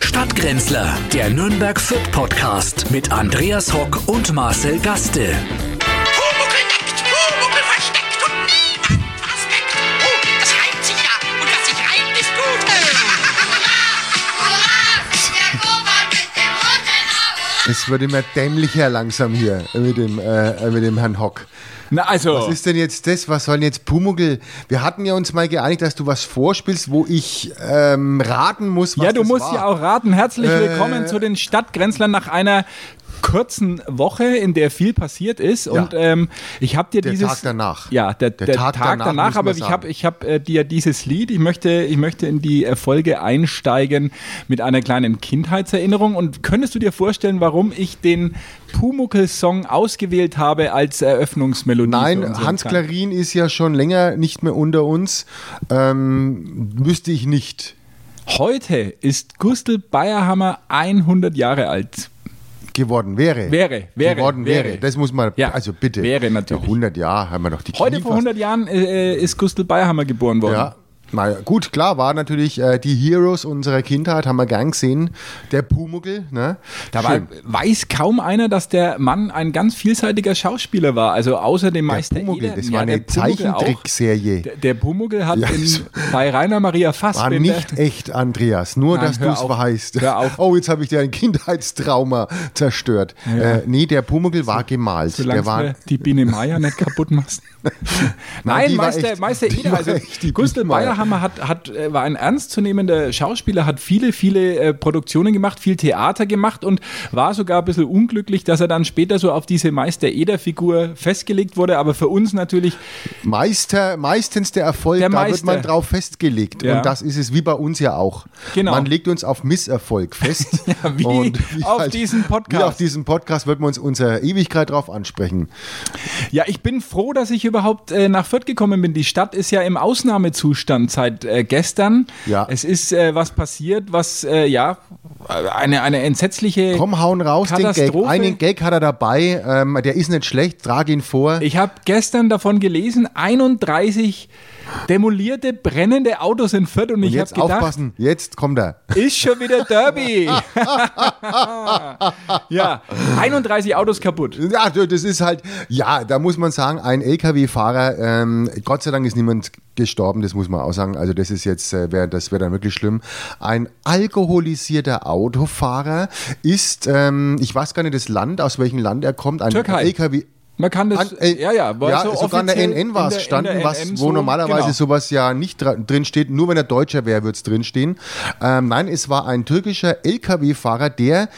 Stadtgrenzler, der Nürnberg Fit Podcast mit Andreas Hock und Marcel Gaste. Pumuckl neckt, Pumuckl versteckt und niemand was weckt. Oh, das reimt sich ja. Und was sich reimt, ist gut. Es wird immer dämlicher langsam hier mit dem, äh, mit dem Herrn Hock. Na, also. Was ist denn jetzt das? Was soll denn jetzt Pumuckl? Wir hatten ja uns mal geeinigt, dass du was vorspielst, wo ich ähm, raten muss, was ja, du musst war. ja auch raten. Herzlich Äh. willkommen zu den Stadtgrenzlern nach einer kurzen Woche, in der viel passiert ist. Und ähm, ich habe dir Der dieses Tag danach. Ja, der, der, Tag, danach. muss aber ich habe ich hab, äh, dir dieses Lied. Ich möchte ich möchte in die Erfolge einsteigen mit einer kleinen Kindheitserinnerung. Und könntest du dir vorstellen, warum ich den Pumuckl-Song ausgewählt habe als Eröffnungsmelodie? Nein, Hans Tag? Klarin ist ja schon länger nicht mehr unter uns. Ähm, wüsste ich nicht. Heute ist Gustl Bayerhammer 100 Jahre alt. Geworden wäre. Wäre, wäre, Geworden wäre. wäre. Das muss man, Ja, also bitte. wäre natürlich. Ja, 100 Jahre haben wir doch die Heute Knie vor fast. 100 Jahren äh, ist Gustl Bayerhammer geboren worden. Ja. Ja, gut, klar, war natürlich äh, die Heroes unserer Kindheit, haben wir gern gesehen. Der Pumuckl, ne? Dabei weiß kaum einer, dass der Mann ein ganz vielseitiger Schauspieler war. Also außer dem Der Meister Pumuckl, Eder. das Ja, war eine. Zeichentrickserie. Der, der Pumuckl hat Ja, in, so- bei Rainer Maria War Fassbinder... nicht echt, Andreas. Nur, Nein, dass du es weißt. Hör auf. Oh, jetzt habe ich dir ein Kindheitstrauma zerstört. Äh, nee, der Pumuckl war gemalt. Solange war, die Biene Meier nicht kaputt machst. Nein, war Meister, echt- Meister Eder, war also Gustl Meier. Bayerhammer hat, hat, äh, war ein ernstzunehmender Schauspieler, hat viele, viele äh, Produktionen gemacht, viel Theater gemacht und war sogar ein bisschen unglücklich, dass er dann später so auf diese Meister Eder-Figur festgelegt wurde, aber für uns natürlich Meister, meistens der Erfolg, Der da wird man drauf festgelegt. Ja. Und das ist es wie bei uns ja auch. Genau. Man legt uns auf Misserfolg fest. Ja, wie Und auf diesem Podcast. Wie auf diesem Podcast wird man uns unsere Ewigkeit drauf ansprechen. Ja, ich bin froh, dass ich überhaupt äh, nach Fürth gekommen bin. Die Stadt ist ja im Ausnahmezustand seit äh, gestern. Ja. Es ist äh, was passiert, was äh, ja eine, eine entsetzliche Komm, hauen raus, den Gag. Einen Gag hat er dabei, ähm, der ist nicht schlecht, trag ihn vor. Ich habe gestern davon gelesen, 31 demolierte, brennende Autos in Fürth und, Und ich habe jetzt gedacht, aufpassen, jetzt kommt er. ist schon wieder Derby. ja, 31 Autos kaputt. Ja, das ist halt, ja, da muss man sagen, ein LKW-Fahrer, ähm, Gott sei Dank ist niemand gestorben, das muss man auch sagen. Also das ist jetzt, äh, wär, das wäre dann wirklich schlimm. Ein alkoholisierter Autofahrer ist, ähm, ich weiß gar nicht das Land, aus welchem Land er kommt, ein Türkei. LKW. Man kann das, An, äh, ja, ja, war ja so sogar in der NN war es der- in standen, der was, NN wo so, normalerweise genau. sowas ja nicht drin steht. Nur wenn er Deutscher wäre, würde es drin stehen. Ähm, nein, es war ein türkischer LKW-Fahrer, der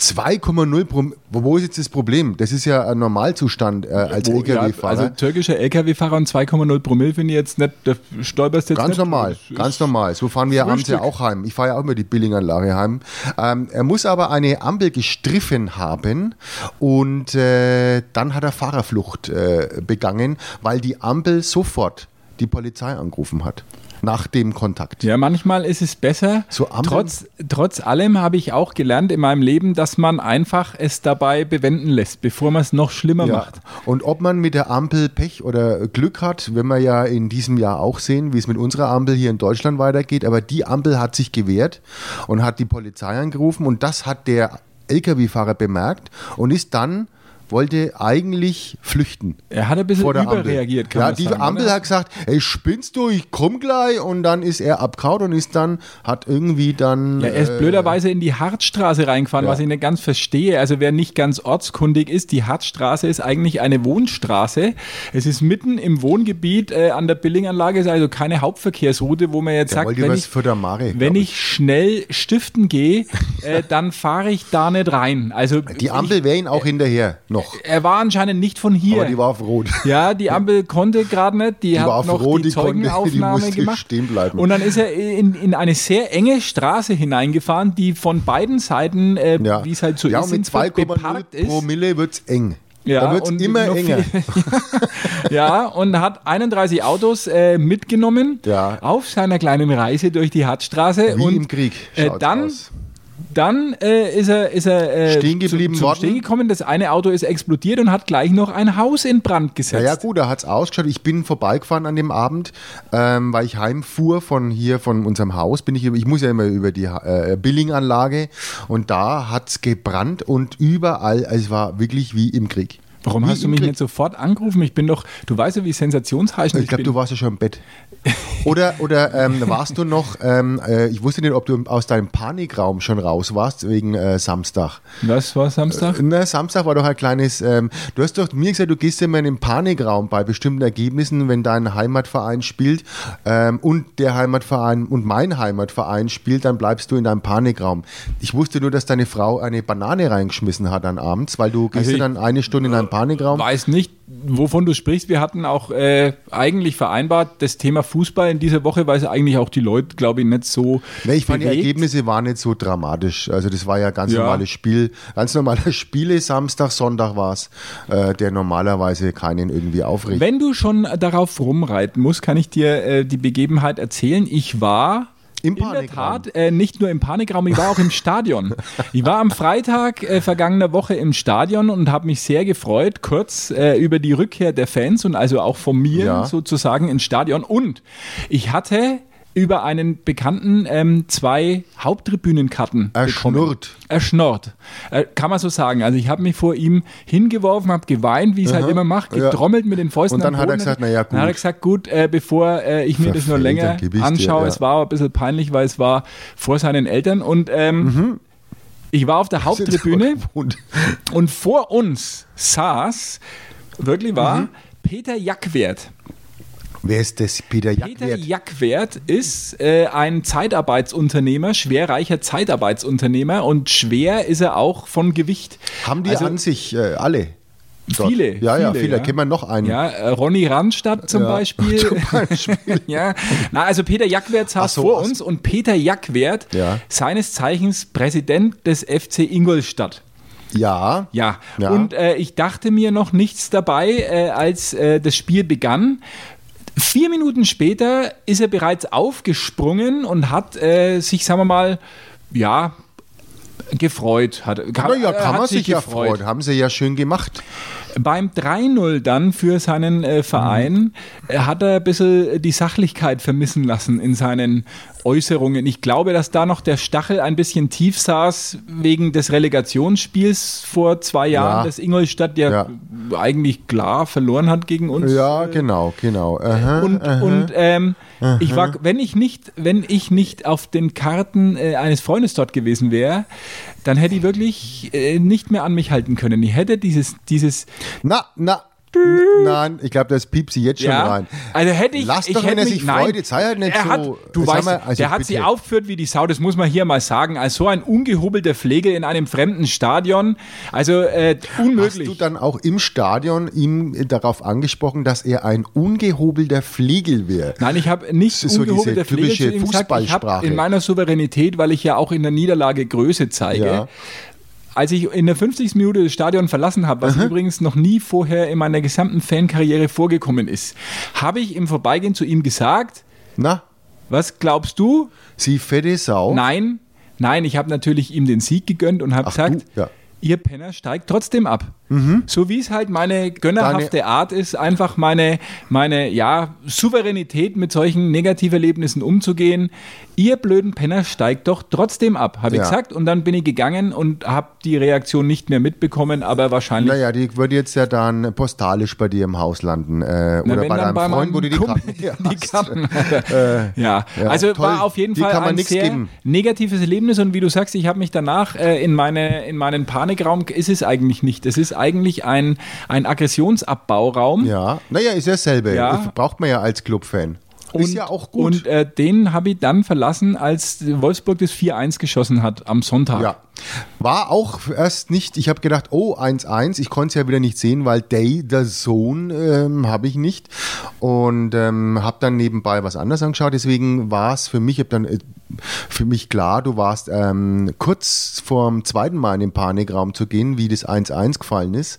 2,0 Promille. Wo, ist jetzt das Problem? Das ist ja ein Normalzustand äh, als Wo- ja, LKW-Fahrer. also türkischer LKW-Fahrer und 2,0 Promille finde ich jetzt nicht, da stolperst du jetzt Ganz nicht. normal, ganz normal. So fahren wir abends ja auch heim. Ich fahre ja auch immer die Billinganlage heim. Ähm, er muss aber eine Ampel gestriffen haben und äh, dann hat er Fahrerflucht äh, begangen, weil die Ampel sofort die Polizei angerufen hat. Nach dem Kontakt. Ja, manchmal ist es besser. So trotz, trotz allem habe ich auch gelernt in meinem Leben, dass man einfach es dabei bewenden lässt, bevor man es noch schlimmer Ja. macht. Und ob man mit der Ampel Pech oder Glück hat, werden wir ja in diesem Jahr auch sehen, wie es mit unserer Ampel hier in Deutschland weitergeht. Aber die Ampel hat sich gewehrt und hat die Polizei angerufen und das hat der Lkw-Fahrer bemerkt und ist dann wollte eigentlich flüchten. Er hat ein bisschen überreagiert, kann ja, die sagen. Ampel oder? hat gesagt, ey, spinnst du, ich komm gleich und dann ist er abkaut und ist dann, hat irgendwie dann... Ja, er ist äh, blöderweise in die Hartstraße reingefahren, Ja. was ich nicht ganz verstehe. Also wer nicht ganz ortskundig ist, die Hartstraße ist eigentlich eine Wohnstraße. Es ist mitten im Wohngebiet äh, an der Billinganlage, ist also keine Hauptverkehrsroute, wo man jetzt Der sagt, wenn ich, Mare, wenn ich schnell stiften gehe, äh, dann fahre ich da nicht rein. Also Die Ampel wäre ihn auch hinterher noch. Er war anscheinend nicht von hier. Aber die war auf Rot. Ja, die Ampel konnte gerade nicht. Die, war hat auf noch Rot, die die konnte- die Zeugenaufnahme gemacht. stehen bleiben. Und dann ist er in, in eine sehr enge Straße hineingefahren, die von beiden Seiten, äh, Ja, wie es halt so ja ist, mit in Fürth 2,0 beparkt ist. Promille wird es eng. Ja, da wird es immer noch enger. ja, und hat 31 Autos äh, mitgenommen Ja. auf seiner kleinen Reise durch die Hartstraße. Wie und im Krieg Äh, dann aus. Dann äh, ist er, ist er äh, Stehen geblieben zum, zum. Stehen gekommen. Das eine Auto ist explodiert und hat gleich noch ein Haus in Brand gesetzt. Ja, ja, gut, da hat es ausgeschaut. Ich bin vorbeigefahren an dem Abend, ähm, weil ich heimfuhr von hier, von unserem Haus. Bin ich, ich muss ja immer über die äh, Billinganlage und da hat es gebrannt und überall, also es war wirklich wie im Krieg. Warum hast du mich nicht sofort angerufen? Ich bin doch, du weißt ja, wie sensationsheischend Ich glaube, bin. du warst ja schon im Bett. Oder, oder ähm, warst du noch, ähm, äh, ich wusste nicht, ob du aus deinem Panikraum schon raus warst wegen äh, Samstag. Was war Samstag? Na, Samstag war doch ein kleines, ähm, du hast doch mir gesagt, du gehst immer in den Panikraum bei bestimmten Ergebnissen, wenn dein Heimatverein spielt ähm, und der Heimatverein und mein Heimatverein spielt, dann bleibst du in deinem Panikraum. Ich wusste nur, dass deine Frau eine Banane reingeschmissen hat an abends, weil du gehst Also ich- dann eine Stunde in deinen Panikraum. Weiß nicht, wovon du sprichst. Wir hatten auch äh, eigentlich vereinbart, das Thema Fußball in dieser Woche, weil es eigentlich auch die Leute, glaube ich, nicht so. Nee, ich fand die bewegt. Ergebnisse waren nicht so dramatisch. Also das war ja ganz Ja. normales Spiel, ganz normale Spiele. Samstag, Sonntag war es, äh, der normalerweise keinen irgendwie aufregt. Wenn du schon darauf rumreiten musst, kann ich dir äh, die Begebenheit erzählen. Ich war Im in der. Tat äh, nicht nur im Panikraum, ich war auch im Stadion. Ich war am Freitag äh, vergangener Woche im Stadion und habe mich sehr gefreut, kurz äh, über die Rückkehr der Fans und also auch von mir Ja. sozusagen ins Stadion. Und ich hatte über einen Bekannten ähm, zwei Haupttribünenkarten bekommen. Erschnurrt. Erschnurrt. Äh, kann man so sagen. Also ich habe mich vor ihm hingeworfen, habe geweint, wie es halt immer mache, Ja. getrommelt mit den Fäusten Und dann hat er gesagt, na ja, Dann hat er gut. gesagt, gut, äh, bevor äh, ich mir das nur Verfehlt, länger ich's dir, anschaue, ja. es war ein bisschen peinlich, weil es war vor seinen Eltern und ähm, Mhm. ich war auf der Haupttribüne Und und vor uns saß, wirklich war, Mhm. Peter Jackwert. Wer ist das? Peter Peter Jackwert? Jackwert ist äh, ein Zeitarbeitsunternehmer, schwerreicher Zeitarbeitsunternehmer und schwer ist er auch von Gewicht. Haben die Also, an sich äh, alle? dort? Viele, Ja, ja, viele, viele. ja. Kennen wir noch einen. Ja, äh, Ronny Randstadt zum Ja, Beispiel. zum Beispiel. ja. Na, also Peter Jackwert saß so, vor uns und Peter Jackwert, Ja. seines Zeichens Präsident des FC Ingolstadt. Ja. Ja, Ja. und äh, ich dachte mir noch nichts dabei, äh, als äh, das Spiel begann. Vier Minuten später ist er bereits aufgesprungen und hat äh, sich, sagen wir mal, ja, gefreut. Hat, Na ja, äh, kann man sich ja freuen. Haben sie ja schön gemacht. Beim 3-0 dann für seinen äh, Verein äh, hat er ein bisschen die Sachlichkeit vermissen lassen in seinen Äußerungen. Ich glaube, dass da noch der Stachel ein bisschen tief saß wegen des Relegationsspiels vor zwei Jahren, Ja. das Ingolstadt ja, Ja. eigentlich klar verloren hat gegen uns. Ja, genau, genau. Aha, Und, aha. und ähm, ich war, wenn ich nicht, wenn ich nicht auf den Karten äh, eines Freundes dort gewesen wäre, dann hätte ich wirklich äh, nicht mehr an mich halten können. Ich hätte dieses, dieses Na, na. Nein, ich glaube, das piept sie jetzt schon rein. Also hätte ich. Lass ich doch, hätte wenn er mich, sich nein, freut, jetzt sei halt nicht er so- Hat, du Jetzt weißt, wir- also der hat sie aufgeführt wie die Sau, das muss man hier mal sagen. Als so ein ungehobelter Pflege in einem fremden Stadion. Also äh, Hast unmöglich. du dann auch im Stadion ihm darauf angesprochen, dass er ein ungehobelter Flegel wäre? Nein, ich habe nicht so ungehobelter diese typische zu ihm gesagt. Ich habe in meiner Souveränität, weil ich ja auch in der Niederlage Größe zeige, Ja. Als ich in der 50. Minute das Stadion verlassen habe, was übrigens noch nie vorher in meiner gesamten Fankarriere vorgekommen ist, habe ich im Vorbeigehen zu ihm gesagt, Na, was glaubst du? sie fette Sau. Nein, nein, ich habe natürlich ihm den Sieg gegönnt und habe gesagt, du, ja. ihr Penner steigt trotzdem ab. So wie es halt meine gönnerhafte Deine- Art ist, einfach meine, meine ja, Souveränität mit solchen Negativerlebnissen umzugehen. Ihr blöden Penner steigt doch trotzdem ab, habe ich Ja. gesagt. Und dann bin ich gegangen und habe die Reaktion nicht mehr mitbekommen, aber wahrscheinlich Naja, die würde jetzt ja dann postalisch bei dir im Haus landen. Äh, Na, oder bei deinem bei Freund, wo du die Karten die. Karten hat. ja. ja, also toll. war auf jeden Die Fall ein sehr geben. negatives Erlebnis und wie du sagst, ich habe mich danach äh, in, meine, in meinen Panikraum, ist es eigentlich nicht. Es ist eigentlich ein, ein Aggressionsabbauraum. Ja, naja, ist ja dasselbe. Ja. Braucht man ja als Clubfan. Ist ja auch gut. Und äh, den habe ich dann verlassen, als Wolfsburg das 4-1 geschossen hat am Sonntag. Ja. War auch erst nicht, ich habe gedacht, oh, 1-1, ich konnte es ja wieder nicht sehen, weil Day, the Zone, ähm, habe ich nicht. Und ähm, habe dann nebenbei was anderes angeschaut, deswegen war es für mich, ich habe dann äh, für mich klar, du warst ähm, kurz vorm zweiten Mal in den Panikraum zu gehen, wie das 1-1 gefallen ist.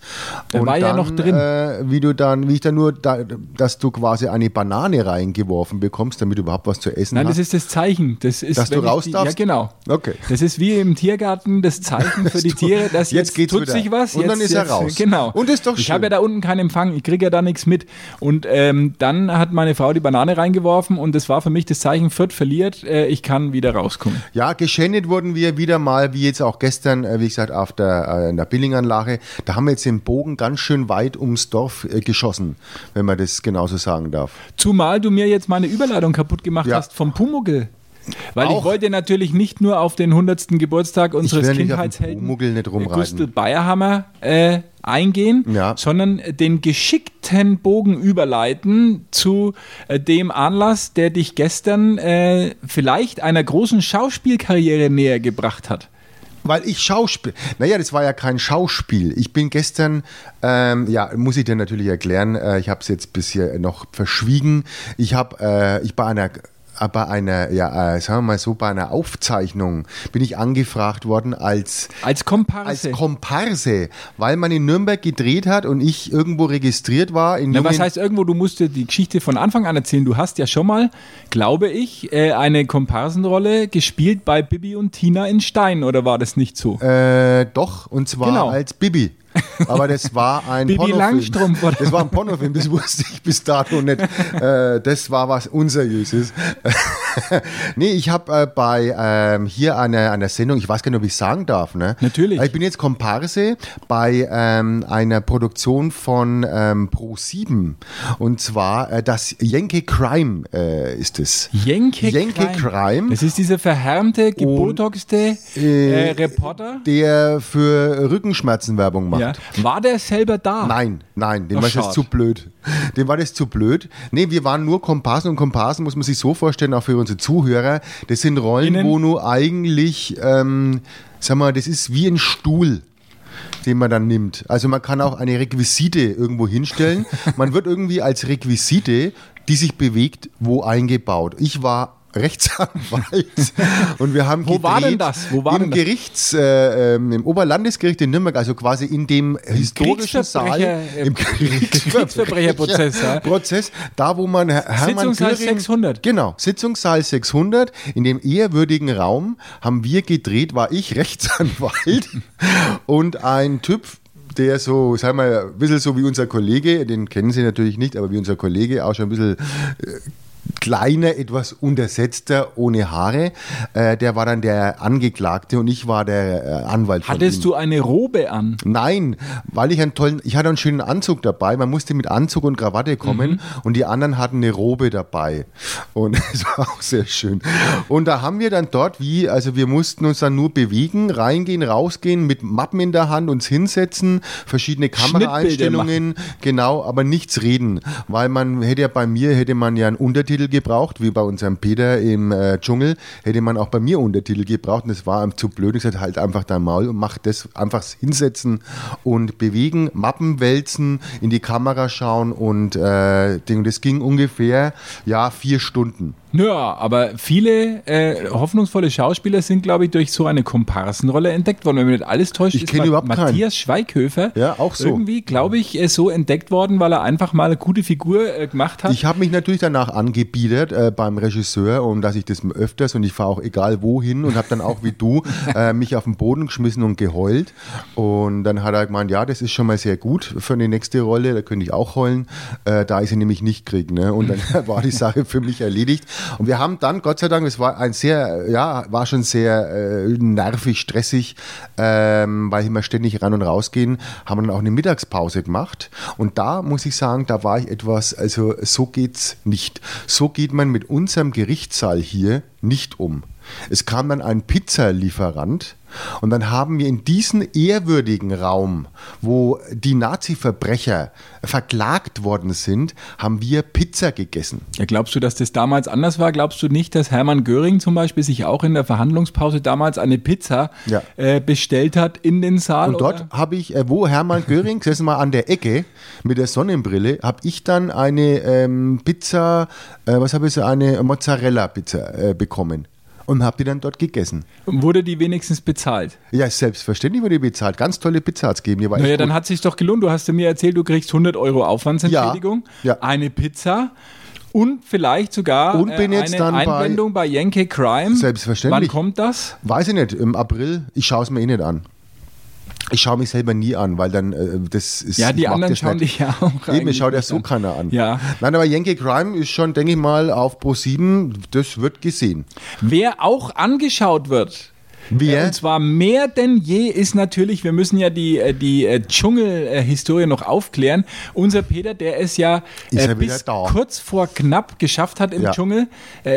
Da war ja noch drin. Äh, wie du dann, wie ich dann nur, da, dass du quasi eine Banane reingeworfen bekommst, damit du überhaupt was zu essen Nein, hast. das ist das Zeichen. Das ist, Dass du ich raus die, darfst? Ja, genau. Okay. Das ist wie im Tiergarten das Zeichen für die Tiere, dass Jetzt jetzt, tut wieder. sich was. Und jetzt, dann ist er jetzt, raus. Genau. Und ist doch Ich schön. habe ja da unten keinen Empfang, ich kriege ja da nichts mit. Und ähm, dann hat meine Frau die Banane reingeworfen und das war für mich das Zeichen, Fürth verliert, äh, ich kann wieder rauskommen. Ja, geschändet wurden wir wieder mal, wie jetzt auch gestern, äh, wie gesagt, auf der, äh, in der Billinganlage. Da haben wir jetzt den Bogen ganz schön weit ums Dorf äh, geschossen, wenn man das genauso sagen darf. Zumal du mir jetzt meine Überleitung kaputt gemacht Ja. hast vom Pumuckl. Weil Auch. ich wollte natürlich nicht nur auf den 100. Geburtstag unseres Kindheitshelden. Gustl Bayerhammer äh, eingehen, Ja. sondern den geschickten Bogen überleiten zu äh, dem Anlass, der dich gestern äh, vielleicht einer großen Schauspielkarriere näher gebracht hat. Weil ich Schauspiel. Naja, das war ja kein Schauspiel. Ich bin gestern, ähm, ja, muss ich dir natürlich erklären, äh, ich habe es jetzt bisher noch verschwiegen. Ich habe, äh, ich bei einer äh, bei einer, ja, äh, sagen wir mal so, bei einer Aufzeichnung bin ich angefragt worden als Als Komparse. als Komparse, weil man in Nürnberg gedreht hat und ich irgendwo registriert war. In Na, was heißt irgendwo, du musst dir die Geschichte von Anfang an erzählen. Du hast ja schon mal, glaube ich, äh, eine Komparsenrolle gespielt bei Bibi und Tina in Stein, oder war das nicht so? Äh, doch, und zwar Genau. als Bibi. Aber das war ein Bibi Pornofilm. Langstrumpf, oder? Das war ein Pornofilm, das wusste ich bis dato nicht. Äh, das war was Unseriöses. nee, ich habe äh, bei ähm, hier einer einer Sendung, ich weiß gar nicht, ob ich sagen darf, ne? Natürlich. Ich bin jetzt Komparse bei ähm, einer Produktion von ähm, Pro7 und zwar äh, das Yankee Crime äh, ist es. Jenke, Jenke Crime. Das ist dieser verhärmte, gebotoxte äh, Reporter. Der für Rückenschmerzen Werbung macht. Ja. War der selber da? Nein, nein, dem Ach, war das zu blöd. Dem war das zu blöd. Nee, wir waren nur Komparsen und Komparsen muss man sich so vorstellen, auch für unsere Zuhörer. Das sind Rollen, Innen? wo du eigentlich, ähm, sag mal, das ist wie ein Stuhl den man dann nimmt. Also man kann auch eine Requisite irgendwo hinstellen. Man wird irgendwie als Requisite, die sich bewegt, wo eingebaut. Ich war Rechtsanwalt und wir haben Wo war denn das? Wo war im denn das? Gerichts, äh, ähm, im Oberlandesgericht in Nürnberg, also quasi in dem historischen Saal, Kriegsverbrecher- im Kriegsverbrecherprozess, ja. Prozess, da wo man Her- Hermann Sitzungssaal Göring, 600. Genau, Sitzungssaal 600. In dem ehrwürdigen Raum haben wir gedreht, war ich Rechtsanwalt und ein Typ, der so, sagen wir, ein bisschen so wie unser Kollege, den kennen Sie natürlich nicht, aber wie unser Kollege, auch schon ein bisschen äh, kleiner, etwas untersetzter, ohne Haare. Äh, der war dann der Angeklagte und ich war der äh, Anwalt. Hattest du eine Robe an? Nein, weil ich einen tollen, ich hatte einen schönen Anzug dabei. Man musste mit Anzug und Krawatte kommen Mhm. und die anderen hatten eine Robe dabei. Und es war auch sehr schön. Und da haben wir dann dort, wie, also wir mussten uns dann nur bewegen, reingehen, rausgehen, mit Mappen in der Hand uns hinsetzen, verschiedene Kameraeinstellungen, genau, aber nichts reden. Weil man hätte ja bei mir, hätte man ja einen Untertitel gebraucht, wie bei unserem Peter im äh, Dschungel, hätte man auch bei mir Untertitel gebraucht und das war einem zu blöd. Ich sagte, halt einfach dein Maul und mach das, einfach hinsetzen und bewegen, Mappen wälzen, in die Kamera schauen und äh, das ging ungefähr, ja, vier Stunden. Ja, aber viele äh, hoffnungsvolle Schauspieler sind, glaube ich, durch so eine Komparsenrolle entdeckt worden. Wenn mich nicht alles täuscht, Ich ist kenne Ma- überhaupt keinen. Matthias Schweighöfer Ja, auch so. irgendwie, glaube ich, äh, so entdeckt worden, weil er einfach mal eine gute Figur äh, gemacht hat. Ich habe mich natürlich danach angebiedert äh, beim Regisseur und dass ich das öfters und ich fahre auch egal wohin und habe dann auch wie du äh, mich auf den Boden geschmissen und geheult und dann hat er gemeint, ja, das ist schon mal sehr gut für eine nächste Rolle, da könnte ich auch heulen, äh, da ich sie nämlich nicht kriege. Ne? Und dann war die Sache für mich erledigt und wir haben dann, Gott sei Dank, es war ein sehr, ja, war schon sehr äh, nervig, stressig, ähm, weil immer ständig rein und rausgehen, haben dann auch eine Mittagspause gemacht und da muss ich sagen, da war ich etwas, also so geht's nicht. So geht man mit unserem Gerichtssaal hier nicht um. Es kam dann ein Pizzalieferant und dann haben wir in diesen ehrwürdigen Raum, wo die Nazi-Verbrecher verklagt worden sind, haben wir Pizza gegessen. Ja, glaubst du, dass das damals anders war? Glaubst du nicht, dass Hermann Göring zum Beispiel sich auch in der Verhandlungspause damals eine Pizza Ja. äh, bestellt hat in den Saal? Und dort habe ich, äh, wo Hermann Göring, gesessen mal an der Ecke mit der Sonnenbrille, habe ich dann eine ähm, Pizza, äh, was habe ich so, eine Mozzarella-Pizza äh, bekommen. Und habe die dann dort gegessen. Wurde die wenigstens bezahlt? Ja, selbstverständlich wurde die bezahlt. Ganz tolle Pizza hat's gegeben. Die war Naja, dann hat sich doch gelohnt. Du hast ja mir erzählt, du kriegst 100 Euro Aufwandsentschädigung, Ja, ja. eine Pizza und vielleicht sogar Und bin äh, jetzt eine dann bei- Einblendung bei, Yankee Crime. Selbstverständlich. Wann kommt das? Weiß ich nicht, im April, ich schaue es mir eh nicht an. Ich schaue mich selber nie an, weil dann äh, das ist. Ja, die ich anderen schauen dich ja auch Eben, eigentlich schaut ja nicht so an. keiner an. Ja. Nein, aber Yankee Crime ist schon, denke ich mal, auf Pro 7, das wird gesehen. Wer auch angeschaut wird, Äh, Und zwar mehr denn je ist natürlich, wir müssen ja die, äh, die äh, Dschungel-Historie noch aufklären. Unser Peter, der es ja äh, wieder bis kurz vor knapp geschafft hat im Ja. Dschungel.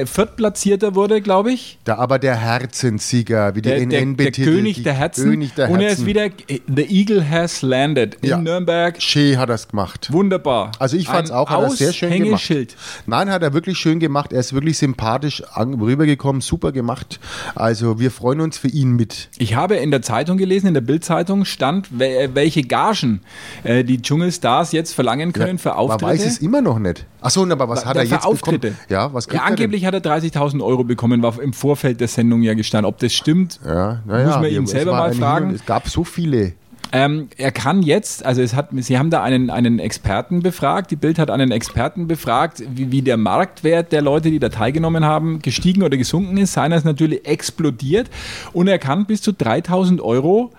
Viertplatzierter wurde, glaube ich. Da aber der Herzensieger, wie die Der, der, NN der betitelt. König die der Herzen. König der Herzen. Und er ist wieder, The Eagle has landed in Ja. Nürnberg. Schee hat das gemacht. Wunderbar. Also ich fand es auch, hat er sehr schön gemacht. Nein, hat er wirklich schön gemacht. Er ist wirklich sympathisch rübergekommen, super gemacht. Also wir freuen uns für ihn mit. Ich habe in der Zeitung gelesen, in der Bildzeitung stand, wel- welche Gagen äh, die Dschungelstars jetzt verlangen können für Auftritte. Man weiß es immer noch nicht. Achso, aber was hat er für jetzt Auftritte. bekommen? Ja, was Ja, angeblich hat er 30.000 Euro bekommen, war im Vorfeld der Sendung ja gestanden. Ob das stimmt, Ja, naja, muss man ihn selber mal fragen. Es gab so viele. Ähm, er kann jetzt, also es hat, Sie haben da einen, einen Experten befragt, die Bild hat einen Experten befragt, wie, wie der Marktwert der Leute, die da teilgenommen haben, gestiegen oder gesunken ist. Seiner ist natürlich explodiert und er kann bis zu 3000 Euro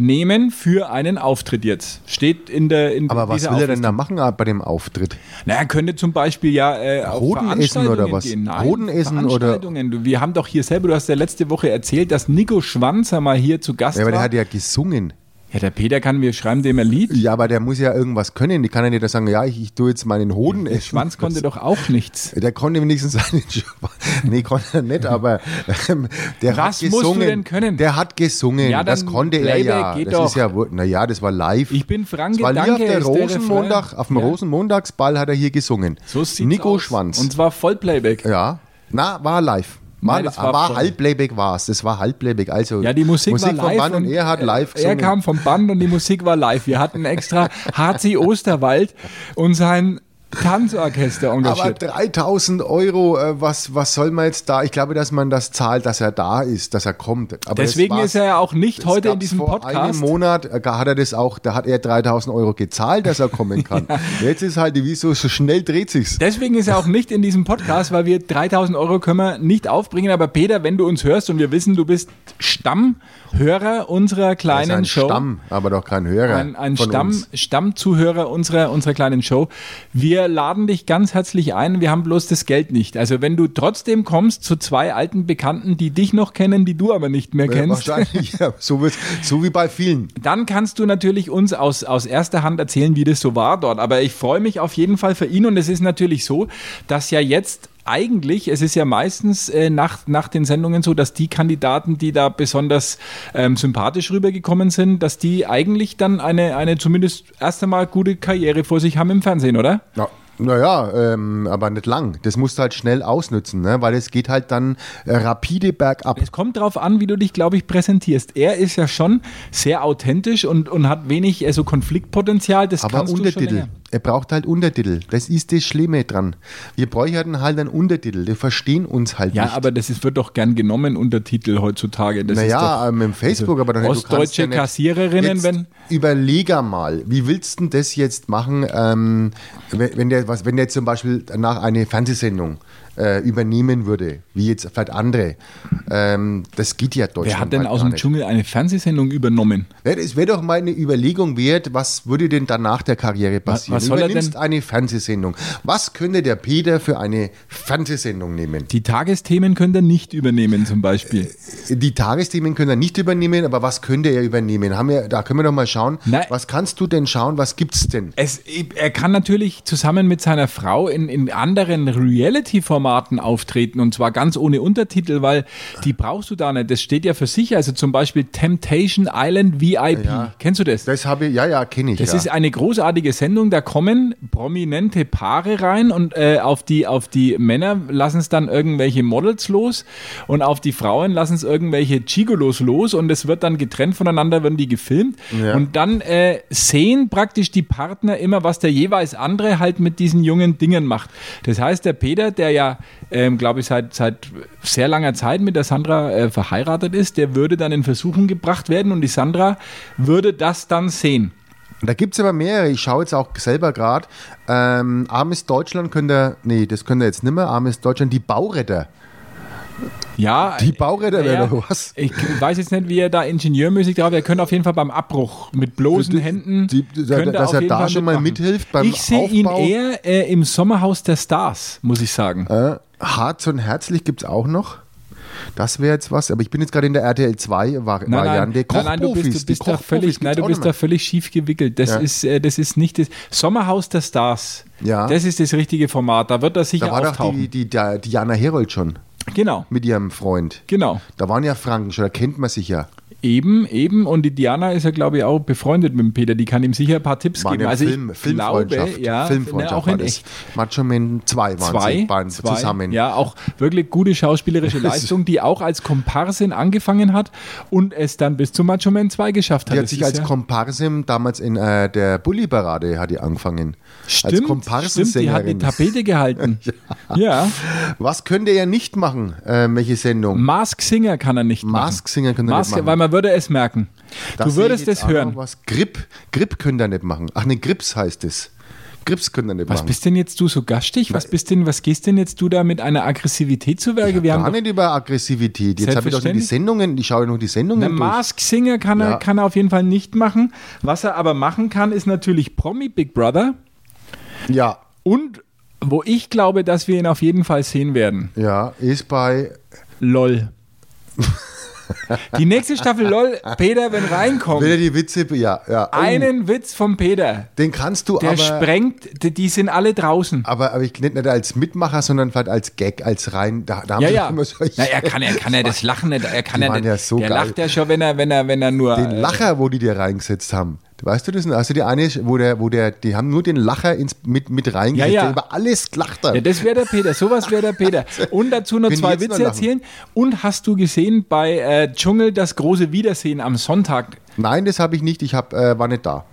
nehmen für einen Auftritt jetzt. Steht in der in Aber was will er denn Auflistung. da machen ah, bei dem Auftritt? Na, er könnte zum Beispiel ja äh, Hoden essen oder was? gehen. Nein, Hoden essen oder- Wir haben doch hier selber, du hast ja letzte Woche erzählt, dass Nico Schwanzer mal hier zu Gast Ja, aber der war. hat ja gesungen. Ja, der Peter kann, wir schreiben dem ein Lied. Ja, aber der muss ja irgendwas können. Die kann ja nicht sagen, ja, ich, ich tue jetzt meinen Hoden Der essen. Schwanz konnte doch auch nichts. Der konnte wenigstens seinen Schwanz. Nee, konnte er nicht, aber ähm, der Was hat musst du gesungen. denn können? Der hat gesungen. Ja, das konnte er ja. das doch. ist ja, naja, das war live. Ich bin Franke, das war hier danke, auf, der der Rosenmontag, auf dem Ja. Rosenmontagsball hat er hier gesungen. So sieht's Nico aus. Schwanz. Und zwar Vollplayback. ja. Na, war live. War, Nein, war war voll. Halbplayback war es. Das war Halbplayback. Also Ja, die Musik, war vom live. Band und er hat live Er gesungen. kam vom Band und die Musik war live. Wir hatten extra HC Osterwald und sein Tanzorchester Aber engagiert. 3000 Euro, äh, was, was soll man jetzt da? Ich glaube, dass man das zahlt, dass er da ist, dass er kommt. Aber Deswegen ist er ja auch nicht heute in diesem vor Podcast. einem Monat äh, hat er das auch, da hat er 3000 Euro gezahlt, dass er kommen kann. Jetzt ist halt, wie so, so schnell dreht sich's. Deswegen ist er auch nicht in diesem Podcast, weil wir 3000 Euro können wir nicht aufbringen. Aber Peter, wenn du uns hörst und wir wissen, du bist Stammhörer unserer Er kleinen ein Show. Stamm, aber doch kein Hörer. ein, ein Stamm, uns. Stammzuhörer unserer, unserer kleinen Show. Wir laden dich ganz herzlich ein. Wir haben bloß das Geld nicht. Also wenn du trotzdem kommst zu zwei alten Bekannten, die dich noch kennen, die du aber nicht mehr Äh, kennst, Wahrscheinlich, ja, so, wird's, so wie bei vielen. dann kannst du natürlich uns aus, aus erster Hand erzählen, wie das so war dort. Aber ich freue mich auf jeden Fall für ihn und es ist natürlich so, dass ja jetzt eigentlich, es ist ja meistens äh, nach, nach den Sendungen so, dass die Kandidaten, die da besonders ähm, sympathisch rübergekommen sind, dass die eigentlich dann eine, eine zumindest erst einmal gute Karriere vor sich haben im Fernsehen, oder? Ja. Naja, ähm, aber nicht lang. Das musst du halt schnell ausnützen, ne? weil es geht halt dann äh, rapide bergab. Es kommt darauf an, wie du dich, glaube ich, präsentierst. Er ist ja schon sehr authentisch und, und hat wenig äh, so Konfliktpotenzial. Das Aber Untertitel. Er braucht halt Untertitel. Das ist das Schlimme dran. Wir bräuchten halt einen Untertitel. Die verstehen uns halt Ja, nicht. aber das ist, wird doch gern genommen, Untertitel heutzutage. Das ist naja, doch, ähm, im Facebook, aber doch nicht. Du kannst Ostdeutsche ja Kassiererinnen, wenn. Überleger mal, wie willst du denn das jetzt machen, ähm, wenn, der, was, wenn der zum Beispiel nach eine Fernsehsendung äh, übernehmen würde, wie jetzt vielleicht andere? Ähm, das geht ja Deutschland. Wer hat denn aus dem Dschungel eine Fernsehsendung übernommen? Ja, Es wäre doch mal eine Überlegung wert, was würde denn dann nach der Karriere passieren? was soll er Übernimmst denn- eine Fernsehsendung. Was könnte der Peter für eine Fernsehsendung nehmen? Die Tagesthemen könnt ihr nicht übernehmen, zum Beispiel. Die Tagesthemen können er nicht übernehmen, aber was könnte er übernehmen? Haben wir, da können wir doch mal schauen. Nein. Was kannst du denn schauen? Was gibt's denn? Es, er kann natürlich zusammen mit seiner Frau in, in anderen Reality-Formaten auftreten und zwar ganz ohne Untertitel, weil die brauchst du da nicht. Das steht ja für sich. Also zum Beispiel Temptation Island VIP. Ja. Kennst du das? Das habe ich, ja, ja, kenne ich. Das ja. ist eine großartige Sendung. Da kommen prominente Paare rein und äh, auf, die, auf die Männer lassen es dann irgendwelche Models los und auf die Frauen lassen es irgendwelche Gigolos los und es wird dann getrennt voneinander, werden die gefilmt Ja. und dann äh, sehen praktisch die Partner immer, was der jeweils andere halt mit diesen jungen Dingen macht. Das heißt, der Peter, der ja, ähm, glaube ich, seit, seit sehr langer Zeit mit der Sandra äh, verheiratet ist, der würde dann in Versuchung gebracht werden und die Sandra würde das dann sehen. Da gibt es aber mehrere. Ich schaue jetzt auch selber gerade. Ähm, Armes Deutschland könnt ihr, nee, das könnt ihr jetzt nicht mehr. Armes Deutschland, die Bauretter. Ja, Die Bauräder naja, wäre doch was. Ich weiß jetzt nicht, wie er da ingenieurmäßig drauf Er könnte auf jeden Fall beim Abbruch mit bloßen Die- Händen. die- könnte dass er da Fall schon mal mithilft beim Ich sehe ihn eher äh, im Sommerhaus der Stars, muss ich sagen. Äh, Harz und Herzlich gibt es auch noch. Das wäre jetzt was, aber ich bin jetzt gerade in der RTL 2 Vari Nein, nein, Variante. nein, nein, du bist, du die bist da völlig, nein, du bist da völlig schief gewickelt. Das Ja. ist, äh, das ist nicht das Sommerhaus der Stars. Ja. Das ist das richtige Format. Da wird er sicher Da war doch auftauchen. die, die, die Diana Herold schon genau, mit ihrem Freund. genau. Da waren ja Franken schon, da kennt man sich ja. Eben, eben. Und die Diana ist ja, glaube ich, auch befreundet mit dem Peter. Die kann ihm sicher ein paar Tipps Waren geben. ja also Film, ich glaube, Filmfreundschaft. ja, Filmfreundschaft ne, auch in echt. Macho Man 2 waren Zwei, sie waren zwei, zusammen. Ja, auch wirklich gute schauspielerische Leistung, die auch als Komparsin angefangen hat und es dann bis zu Macho Man 2 geschafft hat. Die hat Das sich als ja, Komparsin damals in äh, der Bulli-Parade hat die angefangen. als stimmt, stimmt, die hat die Komparsensängerin. Tapete gehalten. ja. Was könnte er nicht machen? Äh, welche Sendung? Mask Singer kann er nicht machen. Mask Singer könnte er Mask, nicht machen. Man würde es merken. Da du würdest es hören. Was. Grip, Grip könnte er nicht machen. Ach ne, Grips heißt es. Grips könnte er nicht Was machen. bist denn jetzt du so gastig? Was bist denn, was gehst denn jetzt du da mit einer Aggressivität zu Werke? Wir haben Gar nicht über Aggressivität. Jetzt habe ich doch nur die. Sendungen, ich schaue noch die Sendungen Der. Mask Singer kann er, Ja. kann er auf jeden Fall nicht machen. Was er aber machen kann, ist natürlich Promi Big Brother. Ja, Und wo ich glaube, dass wir ihn auf jeden Fall sehen werden. ja, ist bei LOL. Die nächste Staffel LOL, Peter, wenn Will er reinkommt, die Witze, ja, ja. Oh, einen Witz vom Peter, den kannst du der aber, sprengt, die, die sind alle draußen. aber, aber ich nicht, nicht als Mitmacher, sondern vielleicht als Gag, als rein. Da, da haben Ja, ja. immer solche- Na, er kann, er kann ja das Lachen nicht, er kann Die ja nicht, ja so der geil. lacht ja schon, wenn er, wenn er, wenn er nur. Den äh, Lacher, wo die dir reingesetzt haben. Weißt du das? Also die eine, wo der, wo der, die haben nur den Lacher ins, mit, mit reingesetzt, Ja, ja. der über alles gelacht hat. Ja, das wäre der Peter, sowas wäre der Peter. Und dazu noch Wenn zwei Witze erzählen. Und hast du gesehen bei äh, Dschungel das große Wiedersehen am Sonntag? Nein, das habe ich nicht. Ich hab, äh, war nicht da.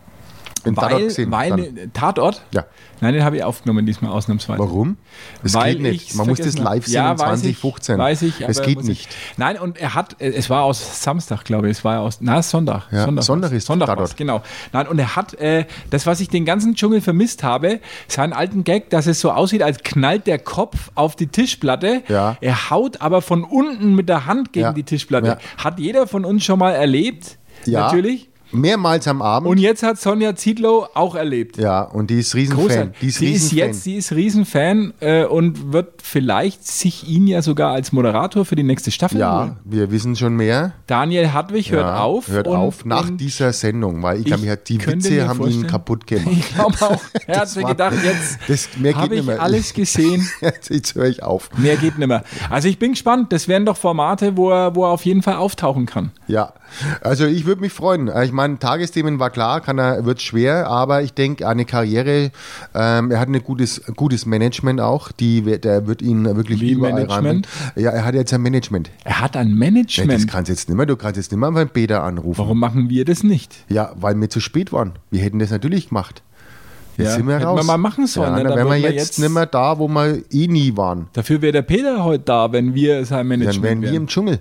Den Tatort Weil, gesehen. weil dann. Tatort? Ja. Nein, den habe ich aufgenommen diesmal ausnahmsweise. Warum? Weil geht nicht. Man muss das live sehen ja, in weiß 2015. Ich, weiß ich, aber geht muss ich- nicht. Nein, und er hat, äh, es war aus Samstag, glaube ich, es war aus, na, Sonntag. Ja, Sonntag, Sonntag ist Sonntag Tatort. war's, genau. Nein, und er hat, äh, das, was ich den ganzen Dschungel vermisst habe, seinen alten Gag, dass es so aussieht, als knallt der Kopf auf die Tischplatte. Ja. Er haut aber von unten mit der Hand gegen Ja. die Tischplatte. Hat jeder von uns schon mal erlebt. Ja. Natürlich. Mehrmals am Abend. Und jetzt hat Sonja Zietlow auch erlebt. ja, und die ist Riesenfan. Großartig. Die ist sie ist Riesenfan. jetzt, sie ist Riesenfan äh, und wird vielleicht sich ihn ja sogar als Moderator für die nächste Staffel ja, holen. wir wissen schon mehr. Daniel Hartwig hört ja, auf. Hört und, auf nach dieser Sendung, weil ich, glaube, ich die könnte Witze haben ihn kaputt gemacht. Ich glaube auch. Er hat sich gedacht, jetzt habe ich alles gesehen. Jetzt, höre ich auf. Mehr geht nicht mehr. Also ich bin gespannt. Das wären doch Formate, wo er, wo er auf jeden Fall auftauchen kann. Ja, also ich würde mich freuen. Ich meine, Tagesthemen war klar, kann er, wird schwer, aber ich denke, eine Karriere, ähm, er hat ein gutes, gutes Management auch, die, der wird ihn wirklich Wie überall Management? reinbringen. Ja, er hat jetzt ein Management. Er hat ein Ja, Management. das kannst jetzt nicht mehr, du kannst jetzt nicht mehr beim Peter anrufen. Warum machen wir das nicht? Ja, weil wir zu spät waren. Wir hätten das natürlich gemacht. Jetzt Ja, sind wir raus. wir mal machen sollen, Ja, ne? dann Da wären wir wir jetzt, jetzt- nicht mehr da, wo wir eh nie waren. Dafür wäre der Peter heute da, wenn wir sein Dann Management wären wir wären. im Dschungel.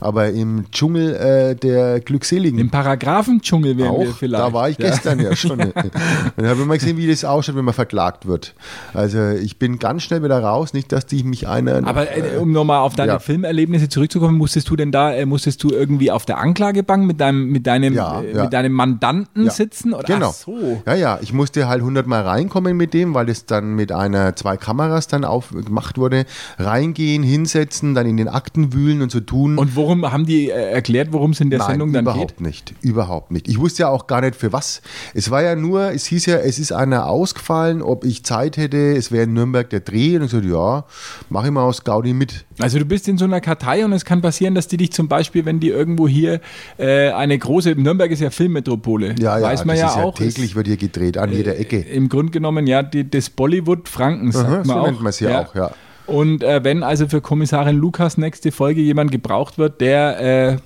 Aber im Dschungel äh, der Glückseligen. Im Paragraphendschungel wären wir Auch, vielleicht. da war ich Ja. gestern ja schon. Dann habe ich mal gesehen, wie das ausschaut, wenn man verklagt wird. Also ich bin ganz schnell wieder raus, nicht, dass die mich einer... Aber äh, um nochmal auf deine ja. Filmerlebnisse zurückzukommen, musstest du denn da, äh, musstest du irgendwie auf der Anklagebank mit deinem, mit deinem, Ja, äh, mit deinem Mandanten sitzen? Oder? Genau. So. Ja, ja, ich musste halt 100 Mal reinkommen mit dem, weil es dann mit einer, zwei Kameras dann aufgemacht wurde. Reingehen, hinsetzen, dann in den Akten wühlen und so tun. Und worum haben die äh, erklärt, worum es in der Nein, Sendung dann überhaupt geht? nicht. Überhaupt nicht. Ich wusste ja auch gar nicht für was. Es war ja nur, es hieß ja, es ist einer ausgefallen, ob ich Zeit hätte, es wäre in Nürnberg der Dreh. Und ich so, ja, mach ich mal aus Gaudi mit. Also du bist in so einer Kartei und es kann passieren, dass die dich zum Beispiel, wenn die irgendwo hier äh, eine große, Nürnberg ist ja Filmmetropole, Ja, ja, weiß man das ja ist ja auch. täglich wird hier gedreht, an jeder Ecke. Im Grunde genommen ja die, des Bollywood Frankens, Aha, sagt man so auch. nennt man es hier auch, ja. Und äh, wenn also für Kommissarin Lukas nächste Folge jemand gebraucht wird, der äh,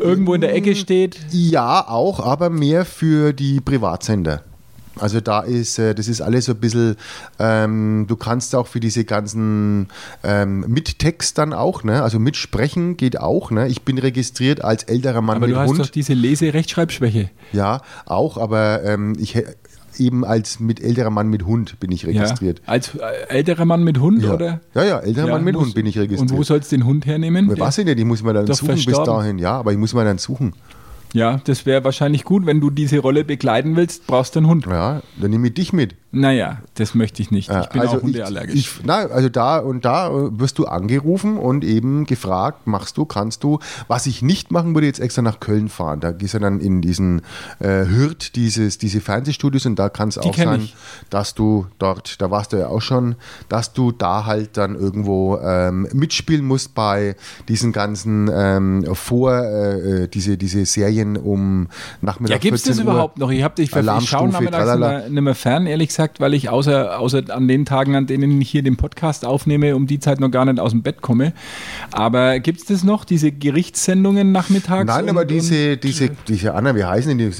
irgendwo in der Ecke steht. Ja, auch, aber mehr für die Privatsender. Also da ist, äh, das ist alles so ein bisschen, ähm, du kannst auch für diese ganzen ähm, mit Text dann auch, ne? also mitsprechen geht auch. Ne? Ich bin registriert als älterer Mann Aber mit du hast Hund. doch diese Lese-Rechtschreibschwäche. Ja, auch, aber ähm, ich eben als mit älterer Mann mit Hund bin ich registriert. Ja. Als äh, älterer Mann mit Hund, Ja, oder? ja, ja älterer Mann mit muss- Hund bin ich registriert. Und wo sollst du den Hund hernehmen? Ich weiß ich nicht, ich muss mal dann Doch suchen bis verstorben. dahin. Ja, aber ich muss mal dann suchen. Ja, das wäre wahrscheinlich gut, wenn du diese Rolle begleiten willst, brauchst du einen Hund. Ja, dann nehme ich dich mit. Naja, das möchte ich nicht. Ich bin also auch hundeallergisch. Ich, ich, nein, also da und da äh, wirst du angerufen und eben gefragt, machst du, kannst du. Was ich nicht machen würde, jetzt extra nach Köln fahren. Da gehst du dann in diesen äh, Hürth, dieses, diese Fernsehstudios und da kann es auch sein, ich. dass du dort, da warst du ja auch schon, dass du da halt dann irgendwo ähm, mitspielen musst bei diesen ganzen ähm, Vor, äh, äh, diese, diese Serien um Nachmittag ja, gibt es das 14 Uhr. überhaupt noch? Ich, hab, ich, ich schaue nachmittags nicht mehr fern, ehrlich gesagt, weil ich außer, außer an den Tagen, an denen ich hier den Podcast aufnehme, um die Zeit noch gar nicht aus dem Bett komme. Aber gibt es das noch, diese Gerichtssendungen nachmittags? Nein, und- aber diese, diese, diese Anna, wie heißen die?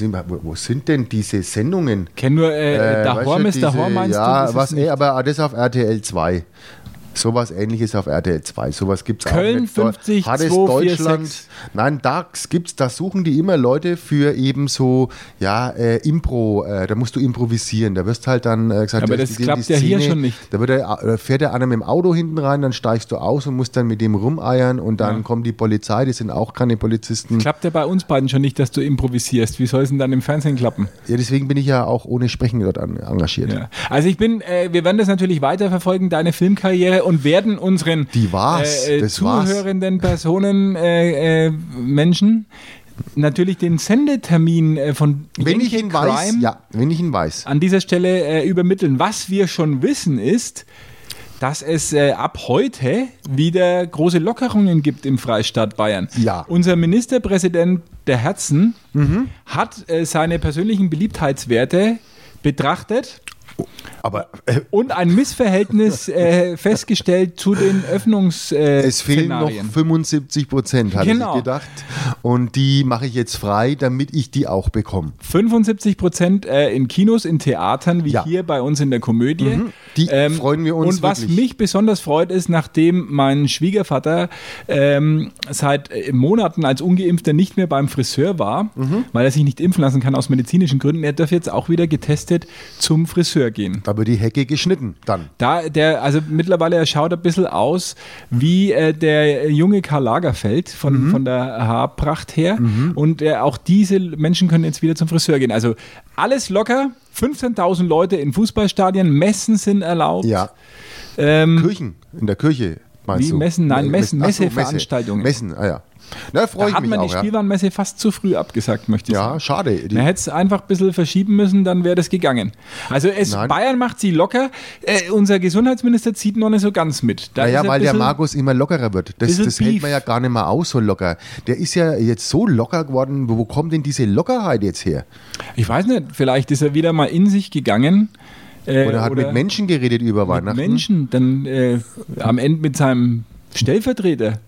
Wo, sind denn diese Sendungen? Kenn nur äh, Äh, der weißt Horm ist der Horm, meinst ja, du? Das was, nicht- aber das auf RTL 2. Sowas ähnliches auf RTL 2. Sowas gibt es auch Köln nicht. Dort 50 Hat es 246. Deutschland. Nein, da gibt's, da suchen die immer Leute für eben so, ja, äh, Impro, äh, da musst du improvisieren. Da wirst halt dann äh, gesagt, Aber das klappt ja hier Szene, schon nicht. Da wird der, äh, fährt der einer mit dem Auto hinten rein, dann steigst du aus und musst dann mit dem rumeiern und dann kommt die Polizei, die sind auch keine Polizisten. Klappt ja bei uns beiden schon nicht, dass du improvisierst. Wie soll es denn dann im Fernsehen klappen? Ja, deswegen bin ich ja auch ohne Sprechen dort an, engagiert. Ja. Also ich bin, äh, wir werden das natürlich weiterverfolgen, deine Filmkarriere und werden unseren Die war's, äh, äh, das war's. zuhörenden Personen, äh, äh, Menschen natürlich den Sendetermin äh, von Wenn ich ihn weiß, Crime ja, wenn ich ihn weiß. an dieser Stelle äh, übermitteln. Was wir schon wissen ist, dass es äh, ab heute wieder große Lockerungen gibt im Freistaat Bayern. Ja. Unser Ministerpräsident der Herzen hat äh, seine persönlichen Beliebtheitswerte betrachtet Aber äh, und ein Missverhältnis äh, festgestellt zu den Öffnungs äh, es fehlen noch Szenarien. 75 Prozent, habe Genau. ich gedacht. Und die mache ich jetzt frei, damit ich die auch bekomme. 75 Prozent äh, in Kinos, in Theatern, wie Ja. hier bei uns in der Komödie. Ähm, Die freuen wir uns Und was wirklich. mich besonders freut, ist, nachdem mein Schwiegervater ähm, seit äh, Monaten als Ungeimpfter nicht mehr beim Friseur war, Mhm. weil er sich nicht impfen lassen kann aus medizinischen Gründen, er darf jetzt auch wieder getestet zum Friseur gehen. Da wird die Hecke geschnitten dann. Da, der, also mittlerweile, er schaut ein bisschen aus wie äh, der junge Karl Lagerfeld von, von der Haarpracht her. Und äh, auch diese Menschen können jetzt wieder zum Friseur gehen. Also alles locker. 15.000 Leute in Fußballstadien, Messen sind erlaubt. Ja. Ähm, Kirchen, in der Kirche meinst Wie du? Messen? Nein, Messen, so, Messeveranstaltungen. Messen, ah ja. Da freue da ich hat mich man auch. die Ja. Spielwarenmesse fast zu früh abgesagt, möchte ich sagen. ja, schade. Die, Man hätte es einfach ein bisschen verschieben müssen, dann wäre das gegangen. Also es. Bayern macht sie locker. Äh, unser Gesundheitsminister zieht noch nicht so ganz mit. Da naja, weil der Markus immer lockerer wird. Das, das hält man ja gar nicht mehr aus, so locker. Der ist ja jetzt so locker geworden. Wo kommt denn diese Lockerheit jetzt her? Ich weiß nicht, vielleicht ist er wieder mal in sich gegangen. Äh, Oder hat mit Menschen geredet über mit Weihnachten? Menschen, dann äh, am Ende mit seinem Stellvertreter.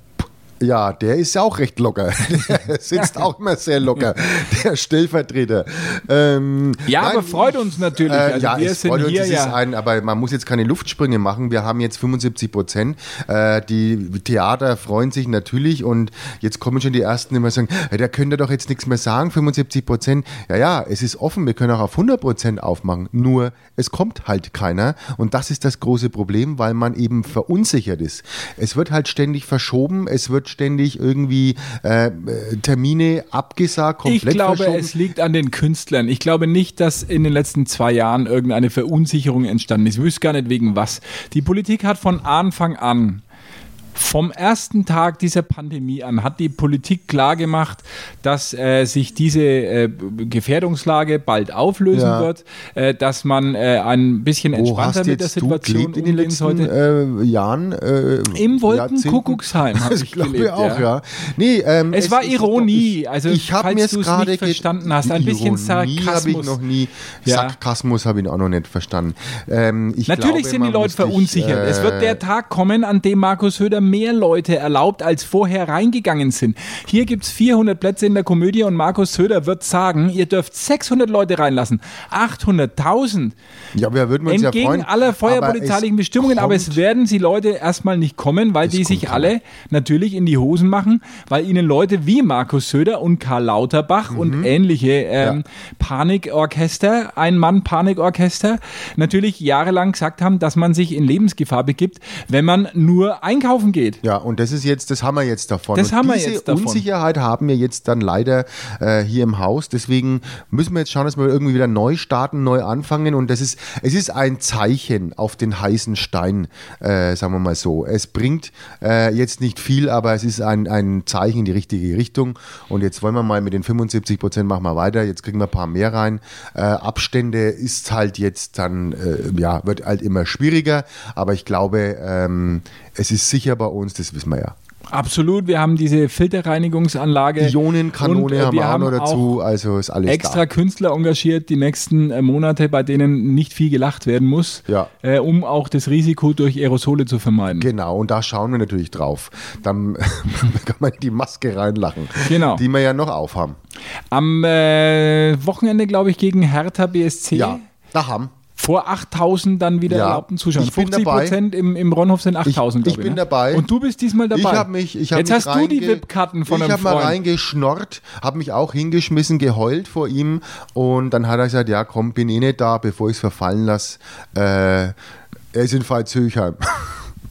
Ja, der ist ja auch recht locker. Der sitzt auch immer sehr locker, der Stellvertreter. Ähm, Ja, nein, aber freut uns natürlich. Äh, Also ja, wir es sind freut uns, hier es ja- ist ein, aber man muss jetzt keine Luftsprünge machen. Wir haben jetzt 75 Prozent. Äh, die Theater freuen sich natürlich und jetzt kommen schon die ersten, die immer sagen, da könnt ihr doch jetzt nichts mehr sagen, 75 Prozent. Ja, ja, es ist offen, wir können auch auf 100 Prozent aufmachen. Nur, es kommt halt keiner und das ist das große Problem, weil man eben verunsichert ist. Es wird halt ständig verschoben, es wird ständig irgendwie äh, äh, Termine abgesagt, Ich komplett glaube, verschoben. es liegt an den Künstlern. Ich glaube nicht, dass in den letzten zwei Jahren irgendeine Verunsicherung entstanden ist. Ich wüsste gar nicht wegen was. Die Politik hat von Anfang an Vom ersten Tag dieser Pandemie an hat die Politik klargemacht, dass äh, sich diese äh, Gefährdungslage bald auflösen Ja. wird, äh, dass man äh, ein bisschen entspannter mit der Situation gelebt in den umgehen letzten sollte. äh, Jahren? Äh, Im? Wolkenkuckucksheim habe ich glaube gelebt. ich auch, ja. Nee, ähm, Es war ist Ironie, doch- also ich habe mir es gerade verstanden hast, ein bisschen Ironie habe ich Sarkasmus. noch nie. Ja. Sarkasmus habe ich auch noch nicht verstanden. Ähm, ich Natürlich glaube, sind die Leute verunsichert. es wird der Tag kommen, an dem Markus Söder mehr Leute erlaubt, als vorher reingegangen sind. Hier gibt es 400 Plätze in der Komödie und Markus Söder wird sagen, ihr dürft 600 Leute reinlassen. 800.000. Ja, wir würden uns Entgegen ja freuen. aller aber feuerpolizeilichen es Bestimmungen, aber es werden sie Leute erstmal nicht kommen, weil die sich alle natürlich in die Hosen machen, weil ihnen Leute wie Markus Söder und Karl Lauterbach Mhm. und ähnliche ähm, Panikorchester, Ein-Mann-Panikorchester, natürlich jahrelang gesagt haben, dass man sich in Lebensgefahr begibt, wenn man nur einkaufen geht. Ja, und das ist jetzt, das haben wir jetzt davon. Das und haben wir jetzt davon. Unsicherheit haben wir jetzt dann leider äh, hier im Haus. Deswegen müssen wir jetzt schauen, dass wir irgendwie wieder neu starten, neu anfangen. Und das ist, es ist ein Zeichen auf den heißen Stein, äh, sagen wir mal so. Es bringt äh, jetzt nicht viel, aber es ist ein, ein Zeichen in die richtige Richtung. Und jetzt wollen wir mal mit den 75 Prozent machen wir weiter. Jetzt kriegen wir ein paar mehr rein. Äh, Abstände ist halt jetzt dann, äh, ja, wird halt immer schwieriger. Aber ich glaube, ähm, es ist sicher bei uns, das wissen wir ja. Absolut, wir haben diese Filterreinigungsanlage. Ionenkanone äh, haben wir auch noch auch dazu, also ist alles extra da. Künstler engagiert die nächsten äh, Monate, bei denen nicht viel gelacht werden muss, Ja. äh, um auch das Risiko durch Aerosole zu vermeiden. Genau, und da schauen wir natürlich drauf. Dann kann man die Maske reinlachen, Genau. die wir ja noch aufhaben. Am äh, Wochenende, glaube ich, gegen Hertha BSC. Ja, da haben. Vor 8000 dann wieder Ja. erlaubten Zuschauern. Ich bin 50 dabei. Prozent im, im Ronhof sind 8000, Ich- ich ich. bin ne? dabei. Und du bist diesmal dabei. Ich habe mich, ich hab Jetzt mich hast du die VIP-Karten von Ich habe mal reingeschnorrt, habe mich auch hingeschmissen, geheult vor ihm und dann hat er gesagt, ja komm, bin eh nicht da, bevor ich es verfallen lasse. Äh, er ist in Veitshöchheim.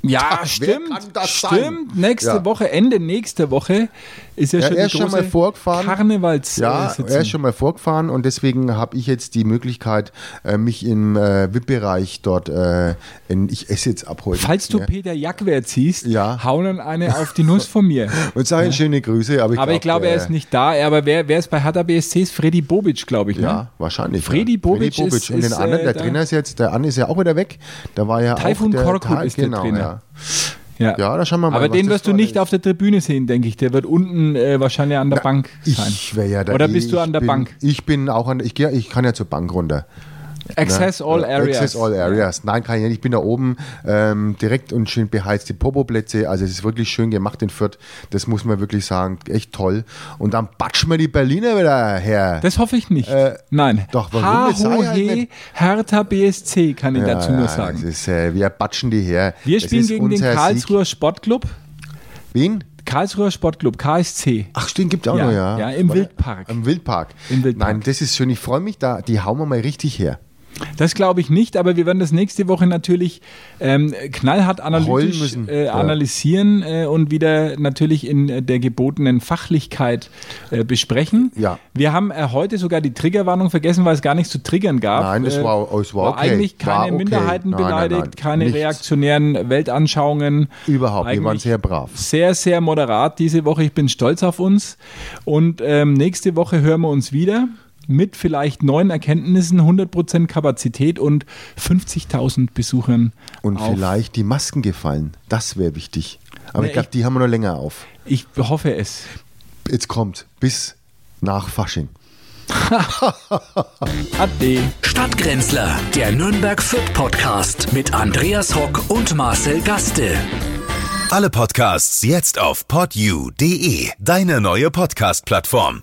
Ja, Wer stimmt. das sein? stimmt. Nächste Ja. Woche, Ende nächste Woche ist ja, Ja, schon er ist schon mal vorgefahren. Karnevals Ja, äh, Sitzung. er ist schon mal vorgefahren und deswegen habe ich jetzt die Möglichkeit, äh, mich im äh, VIP-Bereich dort, äh, in, ich esse jetzt ab heute. Falls du ja. Peter Jackwer ziehst, Ja. hau dann eine auf die Nuss von mir. Und sage schöne Grüße, aber ich glaube, er äh, ist nicht da. Aber wer, wer ist bei Hertha BSC? Ist Freddy Bobic, glaube ich. Ne? Ja, wahrscheinlich. Freddy ja. Bobic ist- und den anderen, der Trainer ist jetzt, der Anne ist ja auch wieder weg. Da war ja Taifun auch der Korkut ist der genau, Trainer. Ja. Ja. Ja, da schauen wir mal, Aber den wirst du nicht ist. auf der Tribüne sehen, denke ich. Der wird unten äh, wahrscheinlich an der Bank sein. Ich wäre ja da Oder bist du an der bin, Bank? Ich bin auch an, ich, geh- ich kann ja zur Bank runter. Access Ne? all Ja, areas. Access all areas. Nein, kann ich nicht. Ich bin da oben ähm, direkt und schön beheizte Popoplätze. Also es ist wirklich schön gemacht in Fürth. Das muss man wirklich sagen. Echt toll. Und dann batschen wir die Berliner wieder her. Das hoffe ich nicht. Äh, Nein. doch, warum? Sei halt nicht. Hertha BSC kann ich dazu nur Das sagen. ist, äh, wir batschen die her. Wir spielen gegen den Karlsruher Sportclub. Sieg. Wen? Karlsruher Sportclub, KSC. Ach, stimmt, gibt auch Ja, noch, ja. ja, im Wildpark. Im Wildpark. Im Wildpark. Nein, das ist schön. Ich freue mich da. Die hauen wir mal richtig her. Das glaube ich nicht, aber wir werden das nächste Woche natürlich ähm, knallhart analytisch äh, Ja. analysieren äh, und wieder natürlich in äh, der gebotenen Fachlichkeit äh, besprechen. Ja. Wir haben äh, heute sogar die Triggerwarnung vergessen, weil es gar nichts zu triggern gab. Nein, es Äh, war- es war okay. eigentlich keine War okay. Minderheiten Nein, nein, beleidigt, nein, keine nichts. reaktionären Weltanschauungen. Überhaupt. Wir waren sehr brav. Sehr, sehr moderat diese Woche. Ich bin stolz auf uns. Und ähm, nächste Woche hören wir uns wieder mit vielleicht neuen Erkenntnissen, 100% Kapazität und 50.000 Besuchern. Und auf. vielleicht die Masken gefallen. Das wäre wichtig. Aber Nee, ich glaube, die haben wir noch länger auf. Ich hoffe es. Jetzt kommt bis nach Fasching. Ade. Stadtgrenzler, der Nürnberg Fürth Podcast mit Andreas Hock und Marcel Gaste. Alle Podcasts jetzt auf podyou.de, deine neue Podcast-Plattform.